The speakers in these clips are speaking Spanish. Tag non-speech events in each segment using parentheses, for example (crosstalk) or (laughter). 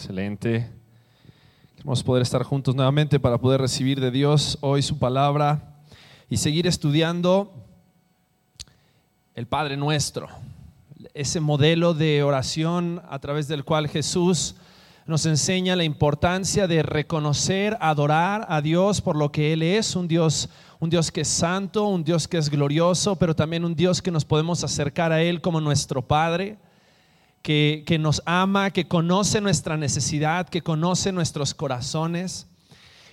Excelente. Queremos poder estar juntos nuevamente para poder recibir de Dios hoy su palabra y seguir estudiando el Padre Nuestro, ese modelo de oración a través del cual Jesús nos enseña la importancia de reconocer, adorar a Dios por lo que Él es, un Dios, un Dios que es santo, un Dios que es glorioso, pero también un Dios que nos podemos acercar a Él como nuestro Padre que, nos ama, que conoce nuestra necesidad, que conoce nuestros corazones.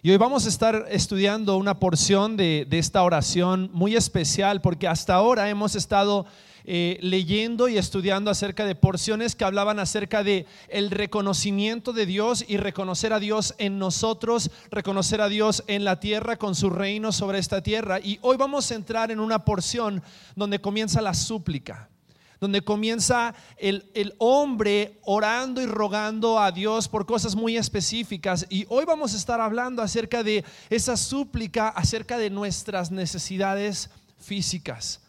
Y hoy vamos a estar estudiando una porción de, esta oración muy especial porque hasta ahora hemos estado eh, leyendo y estudiando acerca de porciones que hablaban acerca de el reconocimiento de Dios y reconocer a Dios en nosotros, reconocer a Dios en la tierra con su reino sobre esta tierra. Y hoy vamos a entrar en una porción donde comienza la súplica donde comienza el, el, hombre orando y rogando a Dios por cosas muy específicas. Y hoy vamos a estar hablando acerca de esa súplica, acerca de nuestras necesidades físicas.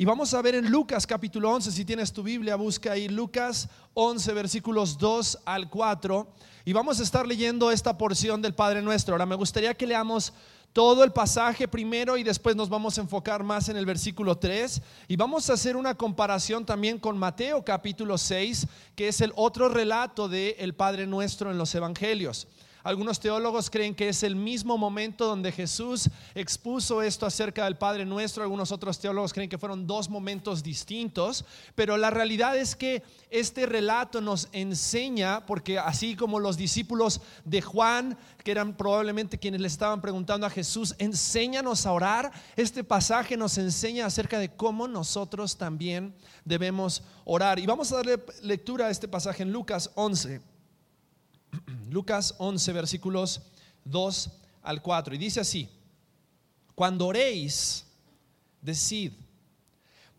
Y vamos a ver en Lucas capítulo 11, si tienes tu Biblia, busca ahí Lucas 11 versículos 2 al 4. Y vamos a estar leyendo esta porción del Padre Nuestro. Ahora me gustaría que leamos todo el pasaje primero y después nos vamos a enfocar más en el versículo 3 y vamos a hacer una comparación también con Mateo capítulo 6, que es el otro relato de el Padre Nuestro en los Evangelios. Algunos teólogos creen que es el mismo momento donde Jesús expuso esto acerca del Padre Nuestro. Algunos otros teólogos creen que fueron dos momentos distintos. Pero la realidad es que este relato nos enseña, porque así como los discípulos de Juan, que eran probablemente quienes le estaban preguntando a Jesús, enséñanos a orar, este pasaje nos enseña acerca de cómo nosotros también debemos orar. Y vamos a darle lectura a este pasaje en Lucas 11 (clears throat) Lucas 11, versículos 2 al 4. Y dice así, cuando oréis, decid,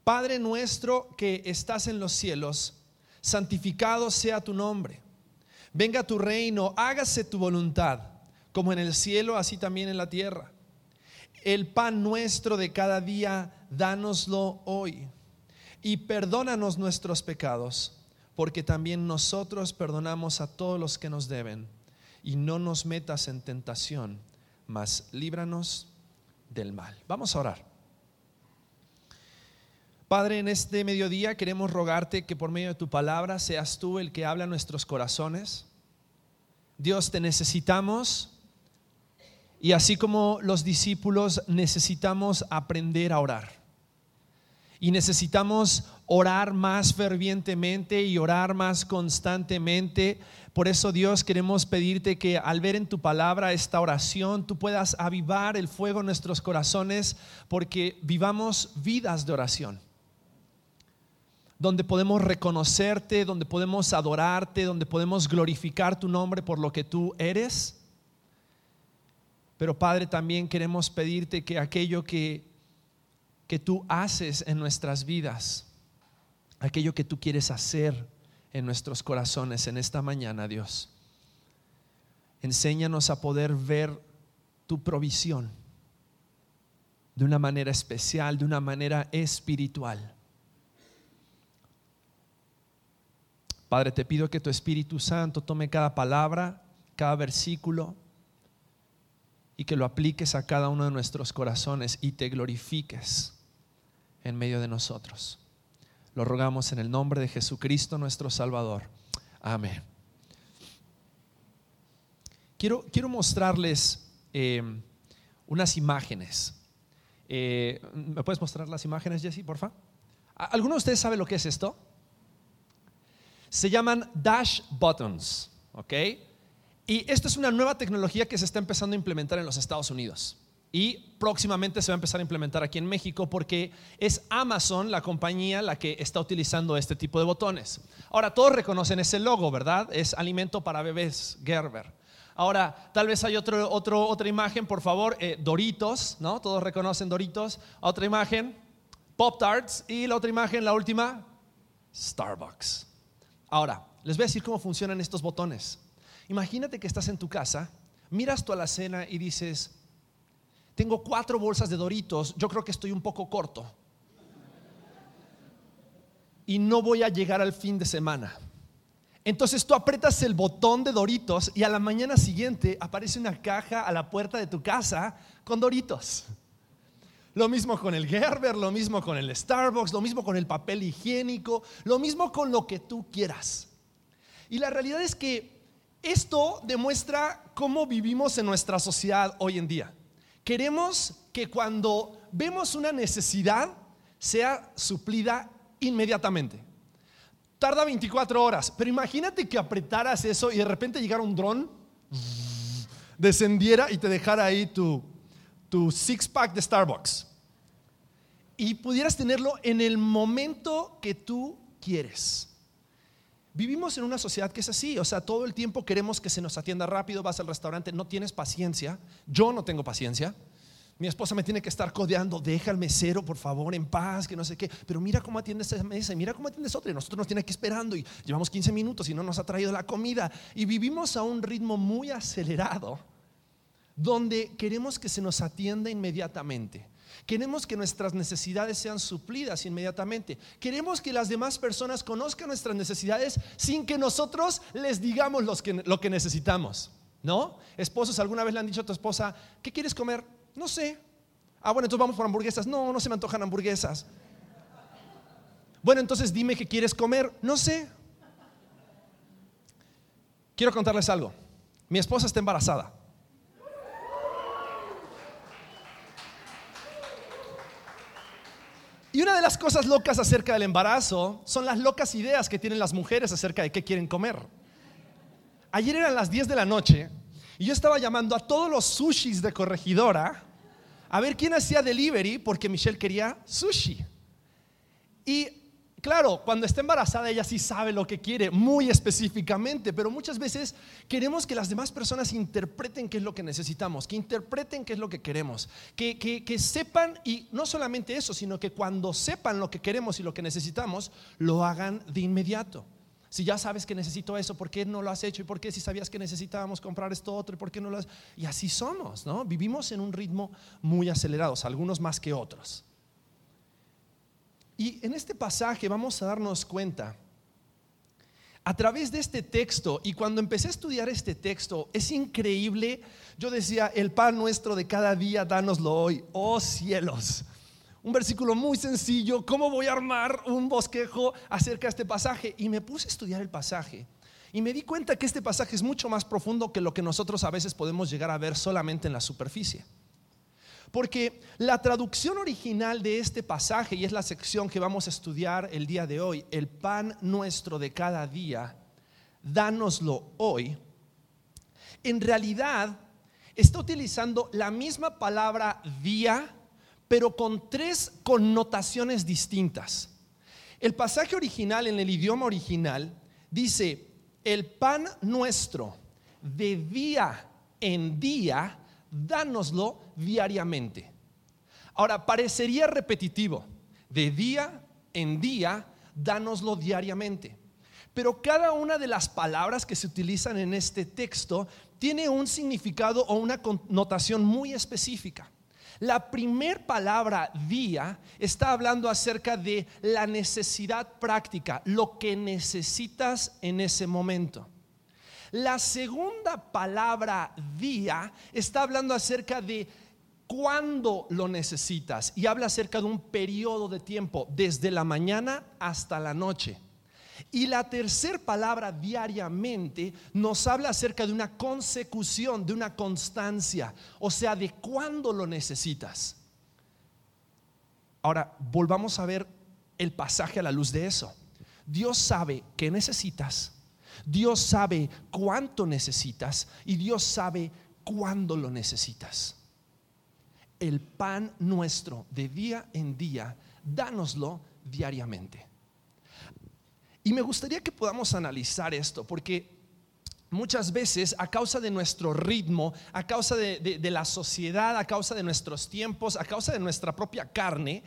Padre nuestro que estás en los cielos, santificado sea tu nombre. Venga tu reino, hágase tu voluntad, como en el cielo, así también en la tierra. El pan nuestro de cada día, dánoslo hoy. Y perdónanos nuestros pecados porque también nosotros perdonamos a todos los que nos deben. Y no nos metas en tentación, mas líbranos del mal. Vamos a orar. Padre, en este mediodía queremos rogarte que por medio de tu palabra seas tú el que habla a nuestros corazones. Dios, te necesitamos y así como los discípulos necesitamos aprender a orar y necesitamos orar más fervientemente y orar más constantemente. Por eso Dios queremos pedirte que al ver en tu palabra esta oración, tú puedas avivar el fuego en nuestros corazones porque vivamos vidas de oración donde podemos reconocerte, donde podemos adorarte, donde podemos glorificar tu nombre por lo que tú eres. Pero Padre, también queremos pedirte que aquello que que tú haces en nuestras vidas, aquello que tú quieres hacer en nuestros corazones en esta mañana, Dios. Enséñanos a poder ver tu provisión de una manera especial, de una manera espiritual. Padre, te pido que tu Espíritu Santo tome cada palabra, cada versículo y que lo apliques a cada uno de nuestros corazones y te glorifiques en medio de nosotros. Lo rogamos en el nombre de Jesucristo nuestro Salvador. Amén. Quiero, quiero mostrarles eh, unas imágenes. Eh, ¿Me puedes mostrar las imágenes, Jesse, por favor? ¿Alguno de ustedes sabe lo que es esto? Se llaman dash buttons, ¿ok? Y esta es una nueva tecnología que se está empezando a implementar en los Estados Unidos y próximamente se va a empezar a implementar aquí en México porque es Amazon la compañía la que está utilizando este tipo de botones. Ahora, todos reconocen ese logo, ¿verdad? Es alimento para bebés Gerber. Ahora, tal vez hay otro, otro, otra imagen, por favor, eh, Doritos, ¿no? Todos reconocen Doritos. Otra imagen, Pop Tarts. Y la otra imagen, la última, Starbucks. Ahora, les voy a decir cómo funcionan estos botones. Imagínate que estás en tu casa, miras tu alacena y dices, tengo cuatro bolsas de Doritos, yo creo que estoy un poco corto. Y no voy a llegar al fin de semana. Entonces tú apretas el botón de Doritos y a la mañana siguiente aparece una caja a la puerta de tu casa con Doritos. Lo mismo con el Gerber, lo mismo con el Starbucks, lo mismo con el papel higiénico, lo mismo con lo que tú quieras. Y la realidad es que esto demuestra cómo vivimos en nuestra sociedad hoy en día. Queremos que cuando vemos una necesidad sea suplida inmediatamente. Tarda 24 horas, pero imagínate que apretaras eso y de repente llegara un dron, descendiera y te dejara ahí tu, tu six pack de Starbucks. Y pudieras tenerlo en el momento que tú quieres. Vivimos en una sociedad que es así, o sea, todo el tiempo queremos que se nos atienda rápido, vas al restaurante, no tienes paciencia, yo no tengo paciencia, mi esposa me tiene que estar codeando, deja al mesero, por favor, en paz, que no sé qué. Pero mira cómo atiende esa mesa, mira cómo atiende otra. Y nosotros nos tiene aquí esperando y llevamos 15 minutos y no nos ha traído la comida. Y vivimos a un ritmo muy acelerado, donde queremos que se nos atienda inmediatamente. Queremos que nuestras necesidades sean suplidas inmediatamente. Queremos que las demás personas conozcan nuestras necesidades sin que nosotros les digamos lo que necesitamos. ¿No? Esposos, ¿alguna vez le han dicho a tu esposa, ¿qué quieres comer? No sé. Ah, bueno, entonces vamos por hamburguesas. No, no se me antojan hamburguesas. Bueno, entonces dime qué quieres comer. No sé. Quiero contarles algo. Mi esposa está embarazada. Y una de las cosas locas acerca del embarazo son las locas ideas que tienen las mujeres acerca de qué quieren comer. Ayer eran las 10 de la noche y yo estaba llamando a todos los sushis de corregidora a ver quién hacía delivery porque Michelle quería sushi. Y claro, cuando está embarazada ella sí sabe lo que quiere muy específicamente, pero muchas veces queremos que las demás personas interpreten qué es lo que necesitamos, que interpreten qué es lo que queremos, que, que sepan y no solamente eso, sino que cuando sepan lo que queremos y lo que necesitamos, lo hagan de inmediato. Si ya sabes que necesito eso, ¿por qué no lo has hecho? ¿Y por qué si sabías que necesitábamos comprar esto otro? ¿Y por qué no lo has? Y así somos, ¿no? Vivimos en un ritmo muy acelerado, algunos más que otros. Y en este pasaje vamos a darnos cuenta, a través de este texto, y cuando empecé a estudiar este texto, es increíble, yo decía, el pan nuestro de cada día, dánoslo hoy, oh cielos. Un versículo muy sencillo, ¿cómo voy a armar un bosquejo acerca de este pasaje? Y me puse a estudiar el pasaje. Y me di cuenta que este pasaje es mucho más profundo que lo que nosotros a veces podemos llegar a ver solamente en la superficie. Porque la traducción original de este pasaje, y es la sección que vamos a estudiar el día de hoy, el pan nuestro de cada día, dánoslo hoy, en realidad está utilizando la misma palabra día pero con tres connotaciones distintas. El pasaje original en el idioma original dice, el pan nuestro de día en día, dánoslo diariamente. Ahora, parecería repetitivo, de día en día, dánoslo diariamente. Pero cada una de las palabras que se utilizan en este texto tiene un significado o una connotación muy específica. La primer palabra día está hablando acerca de la necesidad práctica, lo que necesitas en ese momento. La segunda palabra día está hablando acerca de cuándo lo necesitas y habla acerca de un periodo de tiempo, desde la mañana hasta la noche. Y la tercera palabra diariamente nos habla acerca de una consecución, de una constancia, o sea, de cuándo lo necesitas. Ahora, volvamos a ver el pasaje a la luz de eso. Dios sabe qué necesitas, Dios sabe cuánto necesitas y Dios sabe cuándo lo necesitas. El pan nuestro de día en día, dánoslo diariamente. Y me gustaría que podamos analizar esto, porque muchas veces a causa de nuestro ritmo, a causa de, la sociedad, a causa de nuestros tiempos, a causa de nuestra propia carne,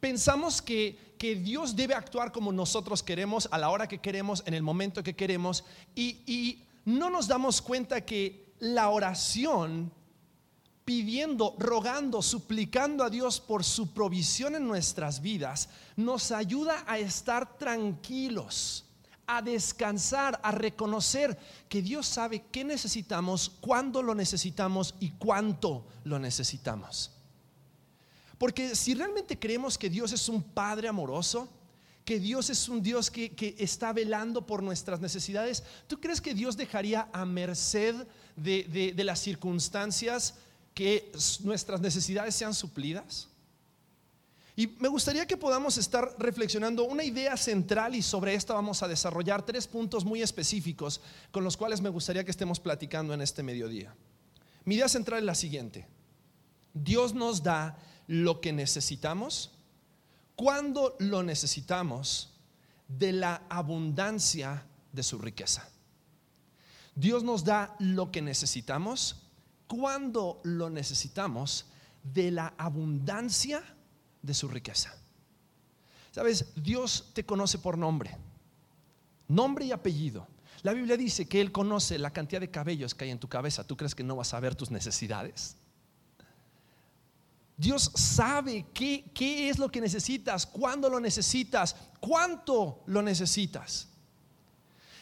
pensamos que, que, Dios debe actuar como nosotros queremos, a la hora que queremos, en el momento que queremos, y, y no nos damos cuenta que la oración pidiendo, rogando, suplicando a Dios por su provisión en nuestras vidas, nos ayuda a estar tranquilos a descansar, a reconocer que Dios sabe qué necesitamos, cuándo lo necesitamos y cuánto lo necesitamos. Porque si realmente creemos que Dios es un Padre amoroso, que Dios es un Dios que, está velando por nuestras necesidades, ¿tú crees que Dios dejaría a merced de, de las circunstancias que nuestras necesidades sean suplidas? Y me gustaría que podamos estar reflexionando una idea central y sobre esta vamos a desarrollar tres puntos muy específicos con los cuales me gustaría que estemos platicando en este mediodía. Mi idea central es la siguiente. Dios nos da lo que necesitamos cuando lo necesitamos de la abundancia de su riqueza. Dios nos da lo que necesitamos cuando lo necesitamos de la abundancia de su riqueza. Sabes, Dios te conoce por nombre, nombre y apellido. La Biblia dice que Él conoce la cantidad de cabellos que hay en tu cabeza. ¿Tú crees que no vas a ver tus necesidades? Dios sabe qué, qué es lo que necesitas, cuándo lo necesitas, cuánto lo necesitas.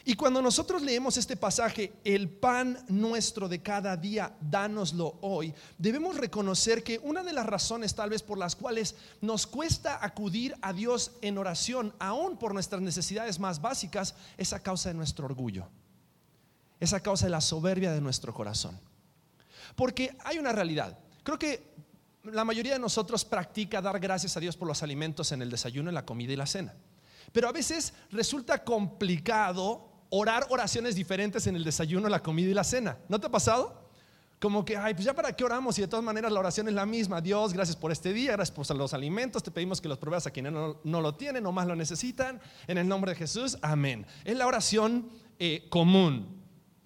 Y cuando nosotros leemos este pasaje, el pan nuestro de cada día, dánoslo hoy, debemos reconocer que una de las razones tal vez por las cuales nos cuesta acudir a Dios en oración, aún por nuestras necesidades más básicas, es a causa de nuestro orgullo, es a causa de la soberbia de nuestro corazón. Porque hay una realidad, creo que la mayoría de nosotros practica dar gracias a Dios por los alimentos en el desayuno, en la comida y la cena. Pero a veces resulta complicado orar oraciones diferentes en el desayuno, la comida y la cena. ¿No te ha pasado? Como que, ay, pues ya para qué oramos y de todas maneras la oración es la misma. Dios, gracias por este día, gracias por los alimentos, te pedimos que los proveas a quienes no, lo tienen o más lo necesitan. En el nombre de Jesús, amén. Es la oración eh, común,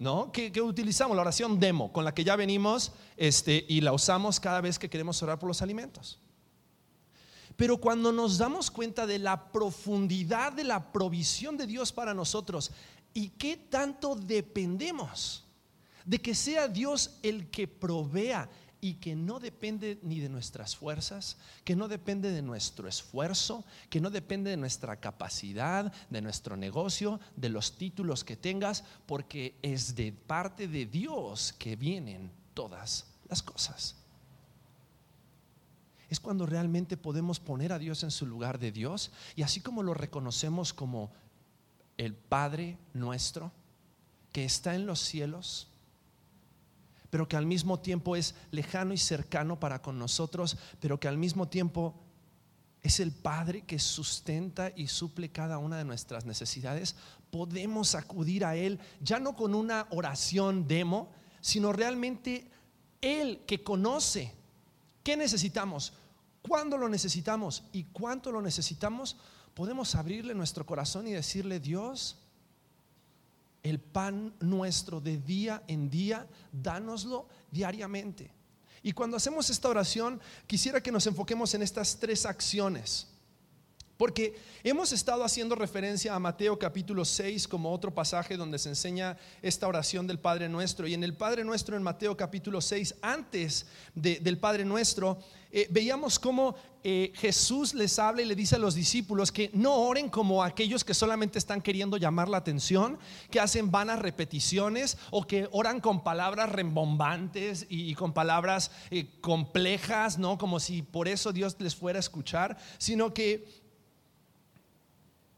¿no? Que, que, utilizamos, la oración demo, con la que ya venimos este, y la usamos cada vez que queremos orar por los alimentos. Pero cuando nos damos cuenta de la profundidad de la provisión de Dios para nosotros, ¿Y qué tanto dependemos de que sea Dios el que provea y que no depende ni de nuestras fuerzas, que no depende de nuestro esfuerzo, que no depende de nuestra capacidad, de nuestro negocio, de los títulos que tengas, porque es de parte de Dios que vienen todas las cosas. Es cuando realmente podemos poner a Dios en su lugar de Dios y así como lo reconocemos como el Padre nuestro que está en los cielos, pero que al mismo tiempo es lejano y cercano para con nosotros, pero que al mismo tiempo es el Padre que sustenta y suple cada una de nuestras necesidades, podemos acudir a Él ya no con una oración demo, sino realmente Él que conoce qué necesitamos, cuándo lo necesitamos y cuánto lo necesitamos, podemos abrirle nuestro corazón y decirle, Dios, el pan nuestro de día en día, dánoslo diariamente. Y cuando hacemos esta oración, quisiera que nos enfoquemos en estas tres acciones. Porque hemos estado haciendo referencia a Mateo capítulo 6 como otro pasaje donde se enseña esta oración del Padre Nuestro. Y en el Padre Nuestro, en Mateo capítulo 6, antes del Padre Nuestro, eh, veíamos cómo eh, Jesús les habla y le dice a los discípulos que no oren como aquellos que solamente están queriendo llamar la atención, que hacen vanas repeticiones o que oran con palabras rembombantes y, con palabras eh, complejas, ¿no? Como si por eso Dios les fuera a escuchar, sino que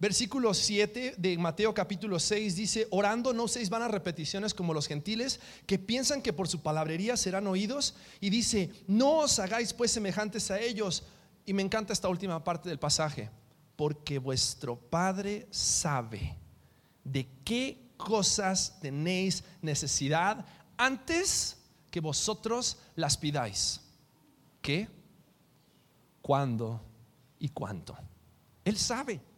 Versículo 7 de Mateo capítulo 6 dice, orando no seis vanas repeticiones como los gentiles que piensan que por su palabrería serán oídos. Y dice, no os hagáis pues semejantes a ellos. Y me encanta esta última parte del pasaje, porque vuestro Padre sabe de qué cosas tenéis necesidad antes que vosotros las pidáis. ¿Qué? ¿Cuándo y cuánto? Él sabe.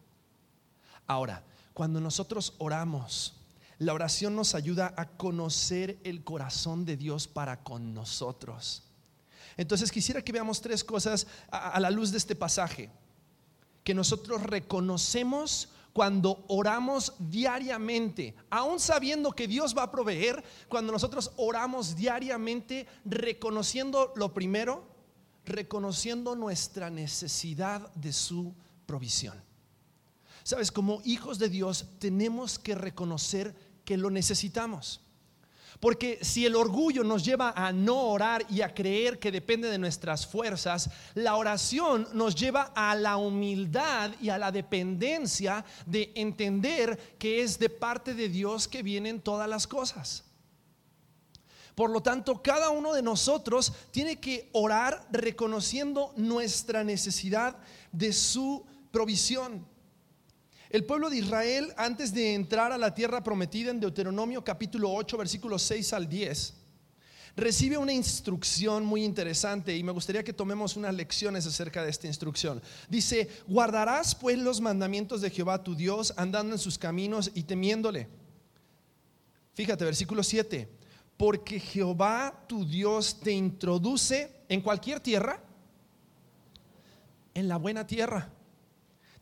Ahora, cuando nosotros oramos, la oración nos ayuda a conocer el corazón de Dios para con nosotros. Entonces quisiera que veamos tres cosas a, la luz de este pasaje. Que nosotros reconocemos cuando oramos diariamente, aún sabiendo que Dios va a proveer, cuando nosotros oramos diariamente, reconociendo lo primero, reconociendo nuestra necesidad de su provisión. Sabes, como hijos de Dios tenemos que reconocer que lo necesitamos. Porque si el orgullo nos lleva a no orar y a creer que depende de nuestras fuerzas, la oración nos lleva a la humildad y a la dependencia de entender que es de parte de Dios que vienen todas las cosas. Por lo tanto, cada uno de nosotros tiene que orar reconociendo nuestra necesidad de su provisión. El pueblo de Israel, antes de entrar a la tierra prometida en Deuteronomio capítulo 8, versículos 6 al 10, recibe una instrucción muy interesante y me gustaría que tomemos unas lecciones acerca de esta instrucción. Dice, guardarás pues los mandamientos de Jehová tu Dios, andando en sus caminos y temiéndole. Fíjate, versículo 7, porque Jehová tu Dios te introduce en cualquier tierra, en la buena tierra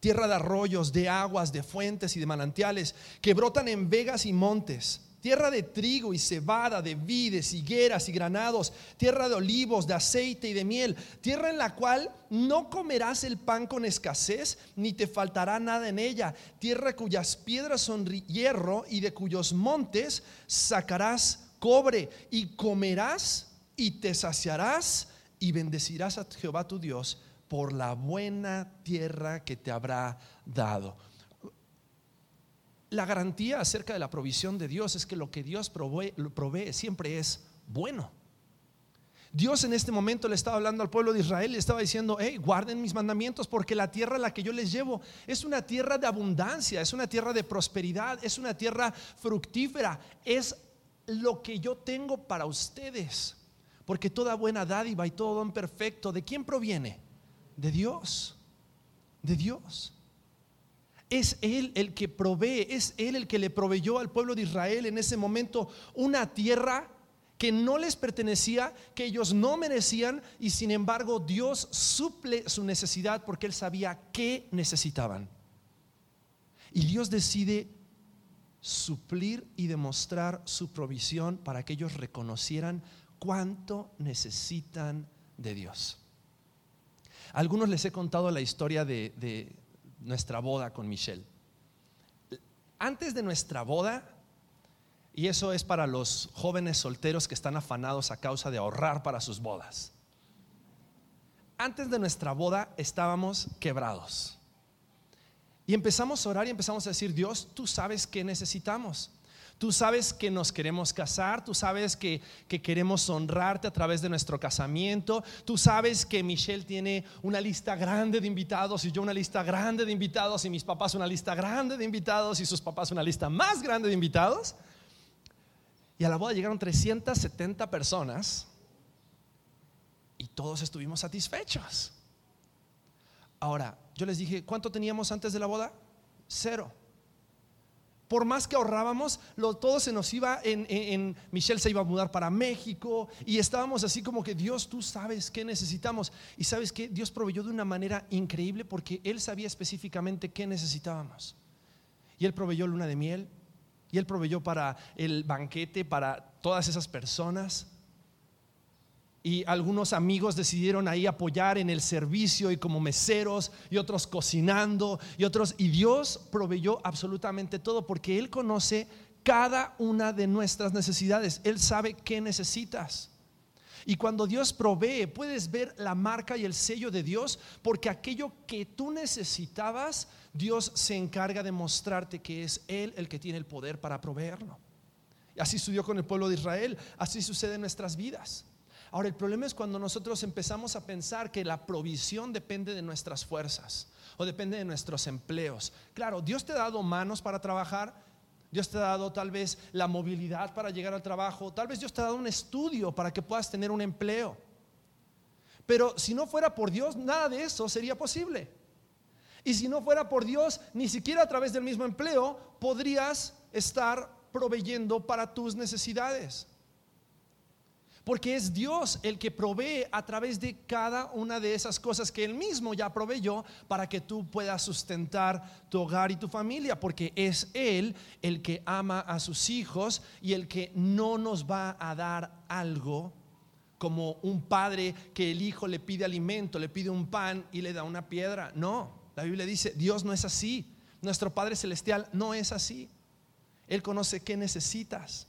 tierra de arroyos, de aguas, de fuentes y de manantiales, que brotan en vegas y montes, tierra de trigo y cebada, de vides, higueras y granados, tierra de olivos, de aceite y de miel, tierra en la cual no comerás el pan con escasez, ni te faltará nada en ella, tierra cuyas piedras son hierro y de cuyos montes sacarás cobre. Y comerás y te saciarás y bendecirás a Jehová tu Dios por la buena tierra que te habrá dado. La garantía acerca de la provisión de Dios es que lo que Dios provee, siempre es bueno. Dios en este momento le estaba hablando al pueblo de Israel, le estaba diciendo, hey, guarden mis mandamientos porque la tierra a la que yo les llevo es una tierra de abundancia, es una tierra de prosperidad, es una tierra fructífera, es lo que yo tengo para ustedes. Porque toda buena dádiva y todo don perfecto, ¿de quién proviene? De Dios, de Dios. Es Él el que provee, es Él el que le proveyó al pueblo de Israel en ese momento una tierra que no les pertenecía, que ellos no merecían y sin embargo Dios suple su necesidad porque Él sabía qué necesitaban. Y Dios decide suplir y demostrar su provisión para que ellos reconocieran cuánto necesitan de Dios algunos les he contado la historia de, nuestra boda con Michelle. Antes de nuestra boda, y eso es para los jóvenes solteros que están afanados a causa de ahorrar para sus bodas. Antes de nuestra boda estábamos quebrados. Y empezamos a orar y empezamos a decir, Dios, tú sabes qué necesitamos. Tú sabes que nos queremos casar, tú sabes que, queremos honrarte a través de nuestro casamiento, tú sabes que Michelle tiene una lista grande de invitados y yo una lista grande de invitados y mis papás una lista grande de invitados y sus papás una lista más grande de invitados. Y a la boda llegaron 370 personas y todos estuvimos satisfechos. Ahora, yo les dije, ¿cuánto teníamos antes de la boda? Cero por más que ahorrábamos, todo se nos iba en, Michelle se iba a mudar para México y estábamos así como que Dios, tú sabes qué necesitamos. Y sabes que Dios proveyó de una manera increíble porque Él sabía específicamente qué necesitábamos. Y Él proveyó luna de miel, y Él proveyó para el banquete, para todas esas personas y algunos amigos decidieron ahí apoyar en el servicio y como meseros y otros cocinando y otros y Dios proveyó absolutamente todo porque él conoce cada una de nuestras necesidades. Él sabe qué necesitas. Y cuando Dios provee, puedes ver la marca y el sello de Dios, porque aquello que tú necesitabas, Dios se encarga de mostrarte que es Él el que tiene el poder para proveerlo. Y así sucedió con el pueblo de Israel, así sucede en nuestras vidas. Ahora, el problema es cuando nosotros empezamos a pensar que la provisión depende de nuestras fuerzas o depende de nuestros empleos. Claro, Dios te ha dado manos para trabajar, Dios te ha dado tal vez la movilidad para llegar al trabajo, tal vez Dios te ha dado un estudio para que puedas tener un empleo. Pero si no fuera por Dios, nada de eso sería posible. Y si no fuera por Dios, ni siquiera a través del mismo empleo podrías estar proveyendo para tus necesidades. Porque es Dios el que provee a través de cada una de esas cosas que Él mismo ya proveyó para que tú puedas sustentar tu hogar y tu familia. Porque es Él el que ama a sus hijos y el que no nos va a dar algo como un padre que el hijo le pide alimento, le pide un pan y le da una piedra. No, la Biblia dice, Dios no es así. Nuestro Padre Celestial no es así. Él conoce qué necesitas.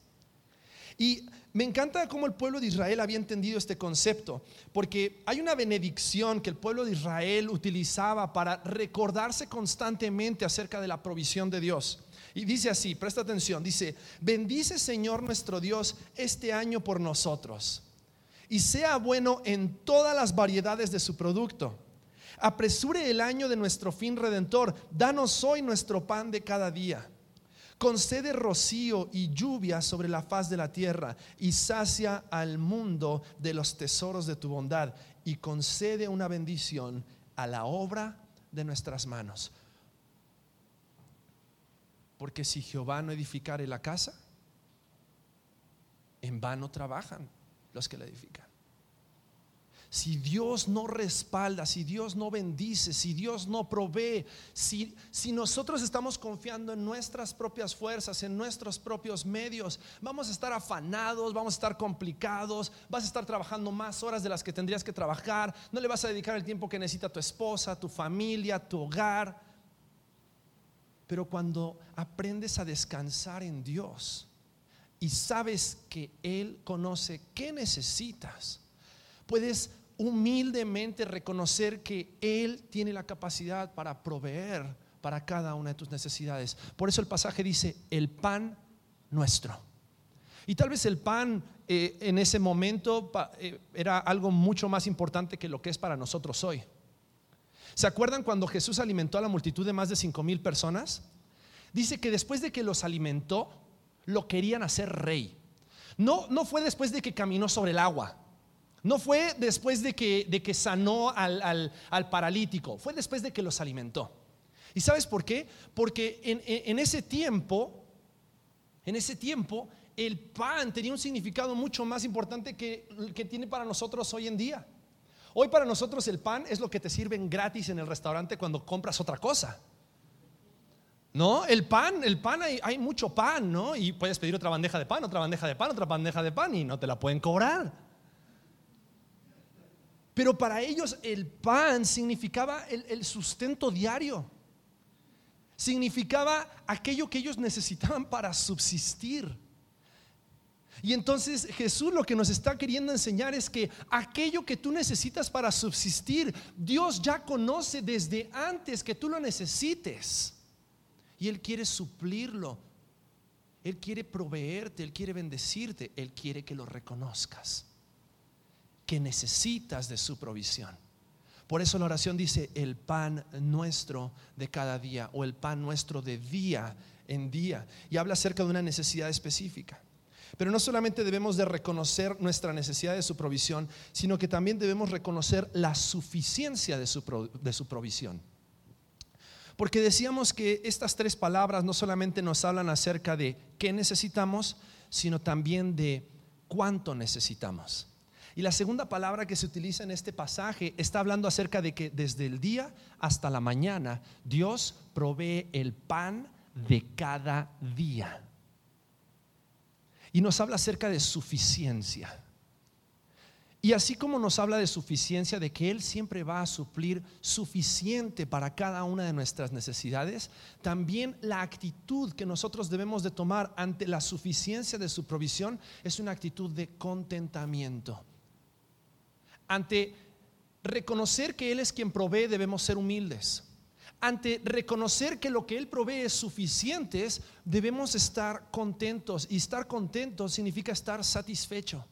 Y me encanta cómo el pueblo de Israel había entendido este concepto, porque hay una benedicción que el pueblo de Israel utilizaba para recordarse constantemente acerca de la provisión de Dios. Y dice así, presta atención, dice, bendice Señor nuestro Dios este año por nosotros, y sea bueno en todas las variedades de su producto. Apresure el año de nuestro fin redentor, danos hoy nuestro pan de cada día concede rocío y lluvia sobre la faz de la tierra y sacia al mundo de los tesoros de tu bondad y concede una bendición a la obra de nuestras manos. Porque si Jehová no edificare la casa, en vano trabajan los que la edifican si Dios no respalda, si Dios no bendice, si Dios no provee, si, si nosotros estamos confiando en nuestras propias fuerzas, en nuestros propios medios, vamos a estar afanados, vamos a estar complicados, vas a estar trabajando más horas de las que tendrías que trabajar, no le vas a dedicar el tiempo que necesita tu esposa, tu familia, tu hogar. Pero cuando aprendes a descansar en Dios y sabes que Él conoce qué necesitas, puedes humildemente reconocer que Él tiene la capacidad para proveer para cada una de tus necesidades. Por eso el pasaje dice, el pan nuestro. Y tal vez el pan eh, en ese momento eh, era algo mucho más importante que lo que es para nosotros hoy. ¿Se acuerdan cuando Jesús alimentó a la multitud de más de cinco mil personas? Dice que después de que los alimentó, lo querían hacer rey. No, no fue después de que caminó sobre el agua. No fue después de que, de que sanó al, paralítico, fue después de que los alimentó. ¿Y sabes por qué? Porque en, ese tiempo, en ese tiempo, el pan tenía un significado mucho más importante que que tiene para nosotros hoy en día. Hoy para nosotros el pan es lo que te sirven gratis en el restaurante cuando compras otra cosa. ¿No? El pan, el pan hay, hay, mucho pan, ¿no? Y puedes pedir otra bandeja de pan, otra bandeja de pan, otra bandeja de pan y no te la pueden cobrar. Pero para ellos el pan significaba el, sustento diario. Significaba aquello que ellos necesitaban para subsistir. Y entonces Jesús lo que nos está queriendo enseñar es que aquello que tú necesitas para subsistir, Dios ya conoce desde antes que tú lo necesites. Y Él quiere suplirlo. Él quiere proveerte, Él quiere bendecirte, Él quiere que lo reconozcas que necesitas de su provisión. Por eso la oración dice el pan nuestro de cada día o el pan nuestro de día en día y habla acerca de una necesidad específica. Pero no solamente debemos de reconocer nuestra necesidad de su provisión, sino que también debemos reconocer la suficiencia de su, de su provisión. Porque decíamos que estas tres palabras no solamente nos hablan acerca de qué necesitamos, sino también de cuánto necesitamos. Y la segunda palabra que se utiliza en este pasaje está hablando acerca de que desde el día hasta la mañana Dios provee el pan de cada día. Y nos habla acerca de suficiencia. Y así como nos habla de suficiencia, de que Él siempre va a suplir suficiente para cada una de nuestras necesidades, también la actitud que nosotros debemos de tomar ante la suficiencia de su provisión es una actitud de contentamiento. Ante reconocer que Él es quien provee, debemos ser humildes. Ante reconocer que lo que Él provee es suficiente, debemos estar contentos. Y estar contentos significa estar satisfecho.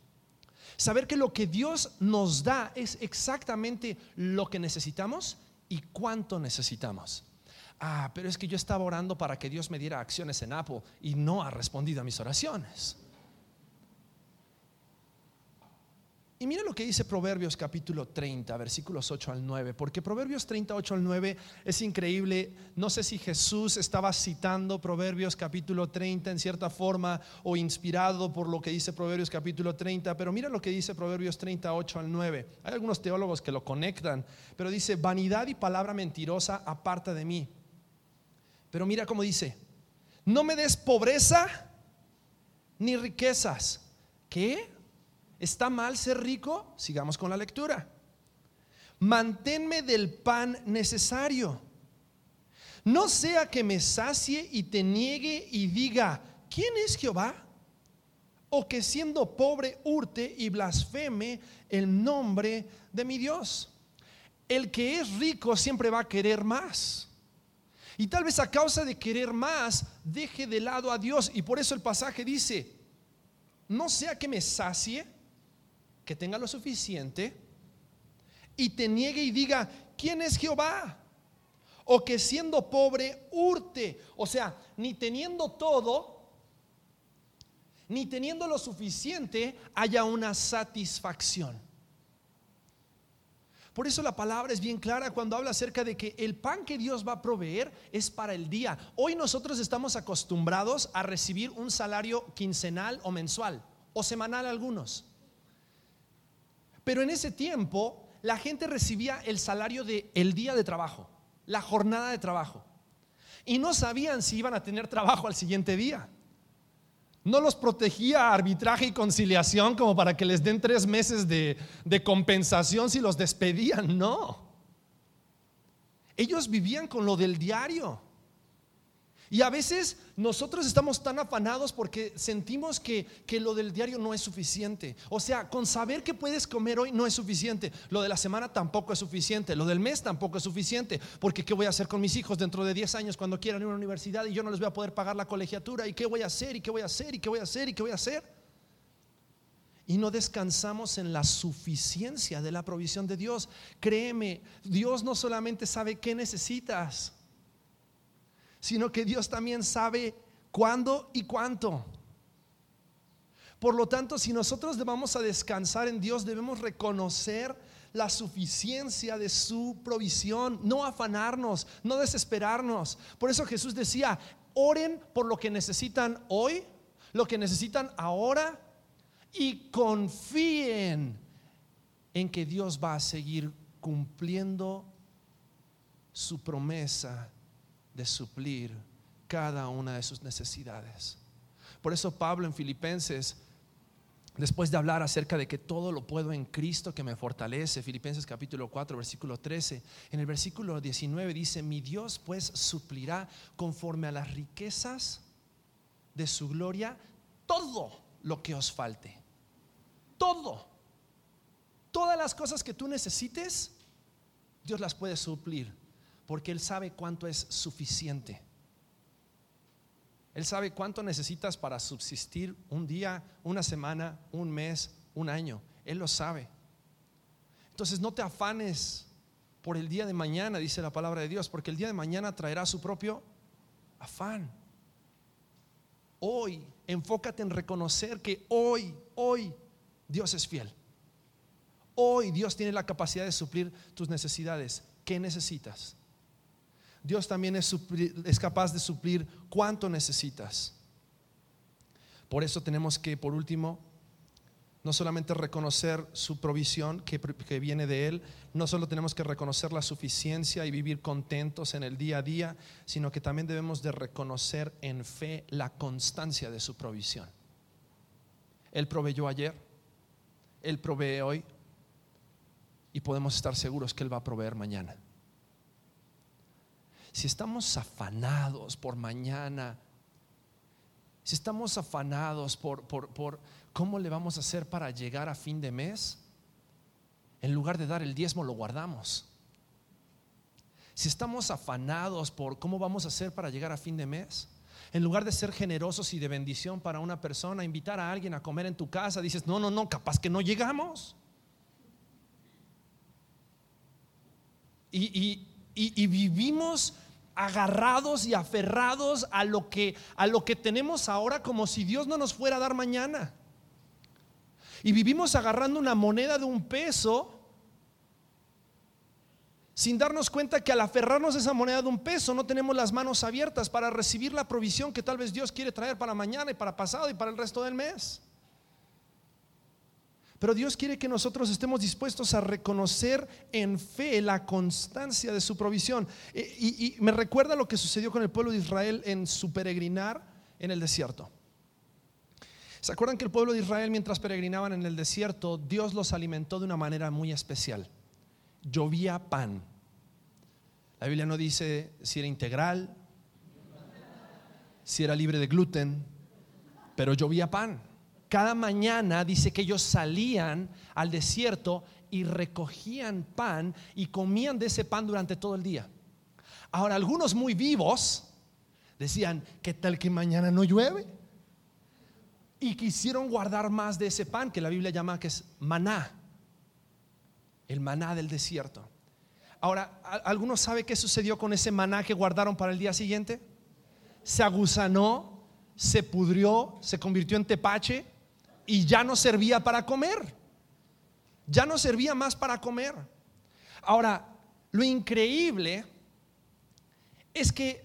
Saber que lo que Dios nos da es exactamente lo que necesitamos y cuánto necesitamos. Ah, pero es que yo estaba orando para que Dios me diera acciones en Apple y no ha respondido a mis oraciones. Y mira lo que dice Proverbios capítulo 30, versículos 8 al 9, porque Proverbios 38 al 9 es increíble. No sé si Jesús estaba citando Proverbios capítulo 30 en cierta forma o inspirado por lo que dice Proverbios capítulo 30, pero mira lo que dice Proverbios 38 al 9. Hay algunos teólogos que lo conectan, pero dice, vanidad y palabra mentirosa aparta de mí. Pero mira cómo dice, no me des pobreza ni riquezas. ¿Qué? ¿Está mal ser rico? Sigamos con la lectura. Manténme del pan necesario. No sea que me sacie y te niegue y diga, ¿quién es Jehová? O que siendo pobre hurte y blasfeme el nombre de mi Dios. El que es rico siempre va a querer más. Y tal vez a causa de querer más, deje de lado a Dios. Y por eso el pasaje dice, no sea que me sacie, que tenga lo suficiente, y te niegue y diga, ¿quién es Jehová? O que siendo pobre hurte, o sea, ni teniendo todo, ni teniendo lo suficiente, haya una satisfacción. Por eso la palabra es bien clara cuando habla acerca de que el pan que Dios va a proveer es para el día. Hoy nosotros estamos acostumbrados a recibir un salario quincenal o mensual o semanal algunos. Pero en ese tiempo la gente recibía el salario de el día de trabajo, la jornada de trabajo. Y no sabían si iban a tener trabajo al siguiente día. No los protegía arbitraje y conciliación como para que les den tres meses de, de compensación si los despedían, no. Ellos vivían con lo del diario. Y a veces nosotros estamos tan afanados porque sentimos que, lo del diario no es suficiente. O sea, con saber que puedes comer hoy no es suficiente. Lo de la semana tampoco es suficiente. Lo del mes tampoco es suficiente. Porque ¿qué voy a hacer con mis hijos dentro de 10 años cuando quieran ir a una universidad y yo no les voy a poder pagar la colegiatura? ¿Y qué voy a hacer? ¿Y qué voy a hacer? ¿Y qué voy a hacer? ¿Y qué voy a hacer? Y no descansamos en la suficiencia de la provisión de Dios. Créeme, Dios no solamente sabe qué necesitas sino que Dios también sabe cuándo y cuánto. Por lo tanto, si nosotros vamos a descansar en Dios, debemos reconocer la suficiencia de su provisión, no afanarnos, no desesperarnos. Por eso Jesús decía, oren por lo que necesitan hoy, lo que necesitan ahora y confíen en que Dios va a seguir cumpliendo su promesa de suplir cada una de sus necesidades. Por eso Pablo en Filipenses, después de hablar acerca de que todo lo puedo en Cristo que me fortalece, Filipenses capítulo 4, versículo 13, en el versículo 19 dice, mi Dios pues suplirá conforme a las riquezas de su gloria todo lo que os falte. Todo. Todas las cosas que tú necesites, Dios las puede suplir porque Él sabe cuánto es suficiente. Él sabe cuánto necesitas para subsistir un día, una semana, un mes, un año. Él lo sabe. Entonces no te afanes por el día de mañana, dice la palabra de Dios, porque el día de mañana traerá su propio afán. Hoy, enfócate en reconocer que hoy, hoy Dios es fiel. Hoy Dios tiene la capacidad de suplir tus necesidades. ¿Qué necesitas? Dios también es, capaz de suplir cuánto necesitas. Por eso tenemos que, por último, no solamente reconocer su provisión que, que, viene de Él, no solo tenemos que reconocer la suficiencia y vivir contentos en el día a día, sino que también debemos de reconocer en fe la constancia de su provisión. Él proveyó ayer, Él provee hoy y podemos estar seguros que Él va a proveer mañana si estamos afanados por mañana, si estamos afanados por, por, cómo le vamos a hacer para llegar a fin de mes, en lugar de dar el diezmo lo guardamos. Si estamos afanados por cómo vamos a hacer para llegar a fin de mes, en lugar de ser generosos y de bendición para una persona, invitar a alguien a comer en tu casa, dices, no, no, no, capaz que no llegamos. Y, y, vivimos agarrados y aferrados a lo que a lo que tenemos ahora como si Dios no nos fuera a dar mañana. Y vivimos agarrando una moneda de un peso sin darnos cuenta que al aferrarnos a esa moneda de un peso no tenemos las manos abiertas para recibir la provisión que tal vez Dios quiere traer para mañana y para pasado y para el resto del mes. Pero Dios quiere que nosotros estemos dispuestos a reconocer en fe la constancia de su provisión. E, y, me recuerda lo que sucedió con el pueblo de Israel en su peregrinar en el desierto. ¿Se acuerdan que el pueblo de Israel mientras peregrinaban en el desierto, Dios los alimentó de una manera muy especial? Llovía pan. La Biblia no dice si era integral, si era libre de gluten, pero llovía pan. Cada mañana dice que ellos salían al desierto y recogían pan y comían de ese pan durante todo el día. Ahora, algunos muy vivos decían, ¿qué tal que mañana no llueve? Y quisieron guardar más de ese pan que la Biblia llama que es maná, el maná del desierto. Ahora, ¿alguno sabe qué sucedió con ese maná que guardaron para el día siguiente? Se aguzanó, se pudrió, se convirtió en tepache y ya no servía para comer. Ya no servía más para comer. Ahora, lo increíble es que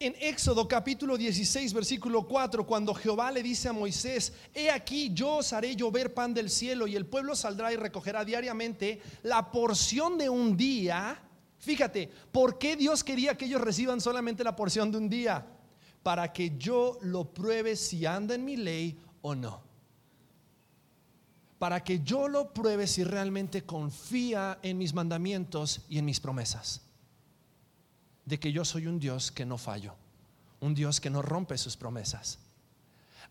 en Éxodo capítulo 16, versículo 4, cuando Jehová le dice a Moisés, he aquí yo os haré llover pan del cielo y el pueblo saldrá y recogerá diariamente la porción de un día. Fíjate, ¿por qué Dios quería que ellos reciban solamente la porción de un día? Para que yo lo pruebe si anda en mi ley o no. Para que yo lo pruebe si realmente confía en mis mandamientos y en mis promesas de que yo soy un Dios que no fallo, un Dios que no rompe sus promesas.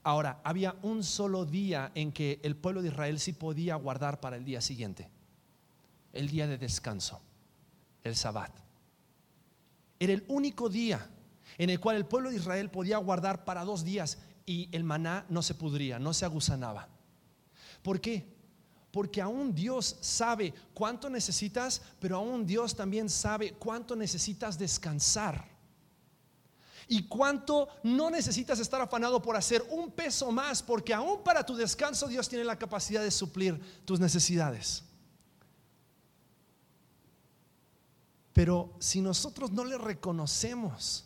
Ahora, había un solo día en que el pueblo de Israel sí podía guardar para el día siguiente, el día de descanso, el sabbat. Era el único día en el cual el pueblo de Israel podía guardar para dos días y el maná no se pudría, no se aguzanaba. ¿Por qué? Porque aún Dios sabe cuánto necesitas, pero aún Dios también sabe cuánto necesitas descansar. Y cuánto no necesitas estar afanado por hacer un peso más, porque aún para tu descanso Dios tiene la capacidad de suplir tus necesidades. Pero si nosotros no le reconocemos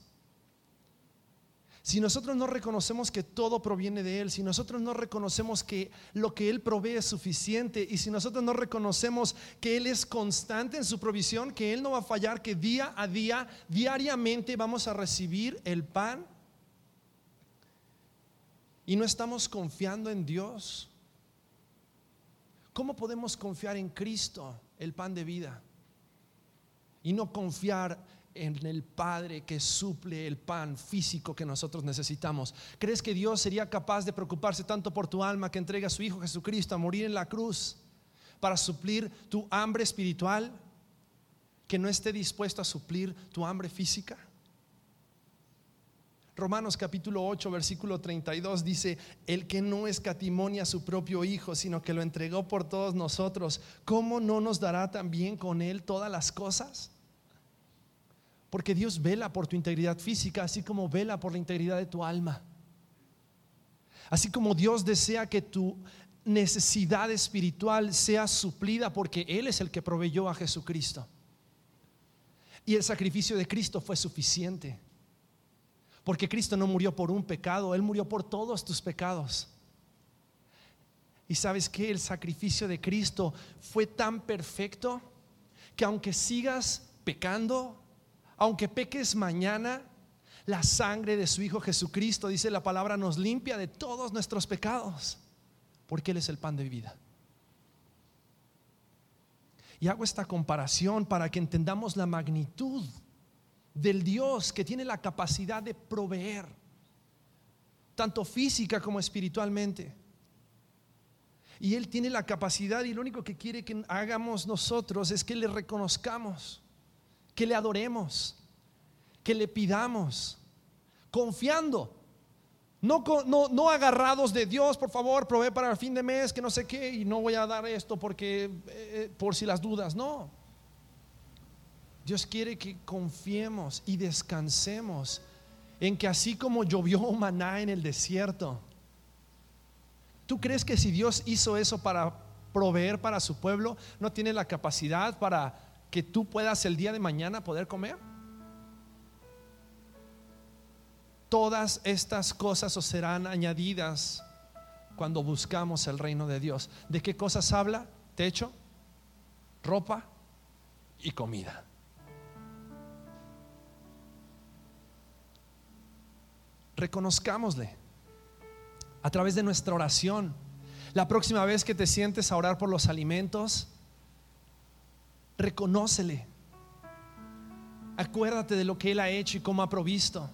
si nosotros no reconocemos que todo proviene de Él, si nosotros no reconocemos que lo que Él provee es suficiente y si nosotros no reconocemos que Él es constante en su provisión, que Él no va a fallar, que día a día, diariamente vamos a recibir el pan y no estamos confiando en Dios, ¿cómo podemos confiar en Cristo, el pan de vida? Y no confiar en el Padre que suple el pan físico que nosotros necesitamos. ¿Crees que Dios sería capaz de preocuparse tanto por tu alma que entrega a su Hijo Jesucristo a morir en la cruz para suplir tu hambre espiritual, que no esté dispuesto a suplir tu hambre física? Romanos capítulo 8, versículo 32 dice, el que no escatimonia a su propio Hijo, sino que lo entregó por todos nosotros, ¿cómo no nos dará también con él todas las cosas? Porque Dios vela por tu integridad física, así como vela por la integridad de tu alma. Así como Dios desea que tu necesidad espiritual sea suplida porque Él es el que proveyó a Jesucristo. Y el sacrificio de Cristo fue suficiente. Porque Cristo no murió por un pecado, Él murió por todos tus pecados. Y sabes que el sacrificio de Cristo fue tan perfecto que aunque sigas pecando, aunque peques mañana, la sangre de su Hijo Jesucristo, dice la palabra, nos limpia de todos nuestros pecados, porque Él es el pan de vida. Y hago esta comparación para que entendamos la magnitud del Dios que tiene la capacidad de proveer, tanto física como espiritualmente. Y Él tiene la capacidad y lo único que quiere que hagamos nosotros es que le reconozcamos que le adoremos, que le pidamos, confiando. No, no, no, agarrados de Dios, por favor, provee para el fin de mes, que no sé qué, y no voy a dar esto porque eh, por si las dudas, no. Dios quiere que confiemos y descansemos en que así como llovió maná en el desierto, ¿tú crees que si Dios hizo eso para proveer para su pueblo, no tiene la capacidad para que tú puedas el día de mañana poder comer? Todas estas cosas os serán añadidas cuando buscamos el reino de Dios. ¿De qué cosas habla? Techo, ropa y comida. Reconozcámosle a través de nuestra oración. La próxima vez que te sientes a orar por los alimentos, reconócele. Acuérdate de lo que Él ha hecho y cómo ha provisto,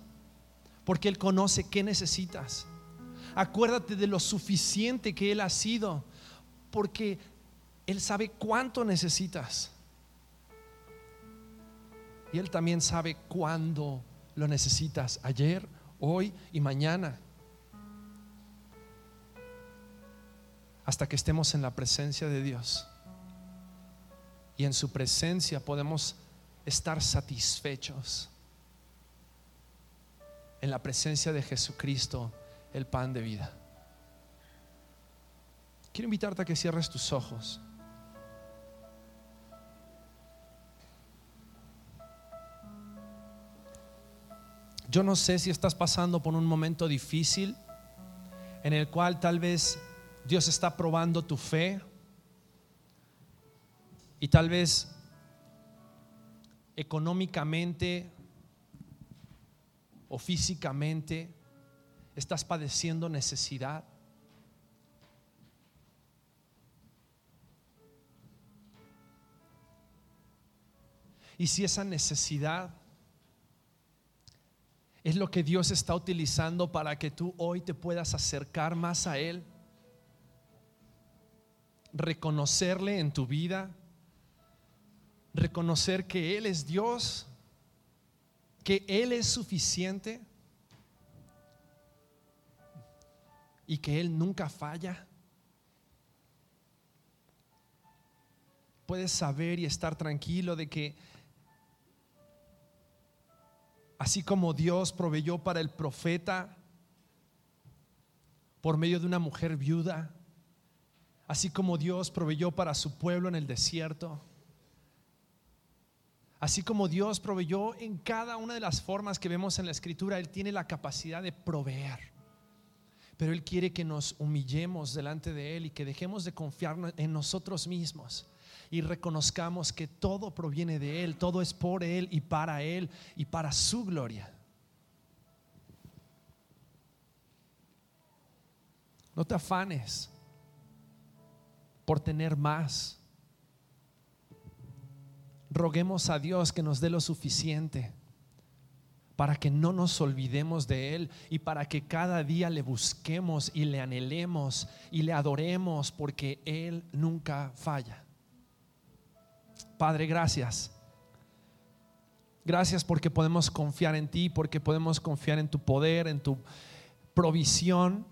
porque Él conoce qué necesitas. Acuérdate de lo suficiente que Él ha sido, porque Él sabe cuánto necesitas. Y Él también sabe cuándo lo necesitas, ayer, hoy y mañana. Hasta que estemos en la presencia de Dios. Y en su presencia podemos estar satisfechos. En la presencia de Jesucristo, el pan de vida. Quiero invitarte a que cierres tus ojos. Yo no sé si estás pasando por un momento difícil en el cual tal vez Dios está probando tu fe y tal vez económicamente o físicamente estás padeciendo necesidad. Y si esa necesidad es lo que Dios está utilizando para que tú hoy te puedas acercar más a Él, reconocerle en tu vida, reconocer que Él es Dios, que Él es suficiente y que Él nunca falla. Puedes saber y estar tranquilo de que así como Dios proveyó para el profeta por medio de una mujer viuda, así como Dios proveyó para su pueblo en el desierto, así como Dios proveyó en cada una de las formas que vemos en la escritura, Él tiene la capacidad de proveer. Pero Él quiere que nos humillemos delante de Él y que dejemos de confiar en nosotros mismos y reconozcamos que todo proviene de Él, todo es por Él y para Él y para su gloria. No te afanes por tener más. Roguemos a Dios que nos dé lo suficiente para que no nos olvidemos de Él y para que cada día le busquemos y le anhelemos y le adoremos porque Él nunca falla. Padre, gracias. Gracias porque podemos confiar en ti, porque podemos confiar en tu poder, en tu provisión.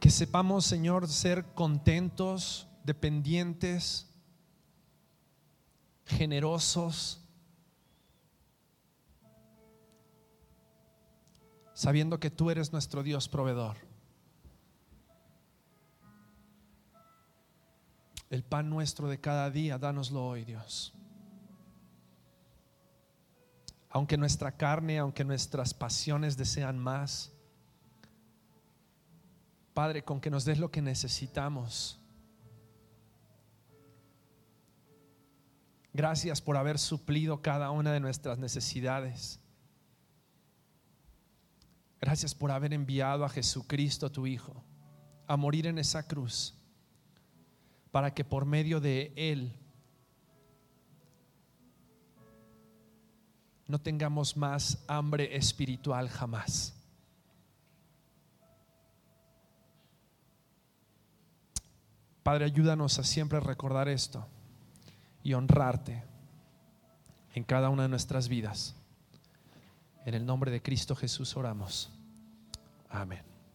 Que sepamos, Señor, ser contentos, dependientes, generosos, sabiendo que tú eres nuestro Dios proveedor. El pan nuestro de cada día, dánoslo hoy, Dios. Aunque nuestra carne, aunque nuestras pasiones desean más, Padre, con que nos des lo que necesitamos. Gracias por haber suplido cada una de nuestras necesidades. Gracias por haber enviado a Jesucristo, tu Hijo, a morir en esa cruz para que por medio de Él no tengamos más hambre espiritual jamás. Padre, ayúdanos a siempre recordar esto y honrarte en cada una de nuestras vidas. En el nombre de Cristo Jesús oramos. Amén.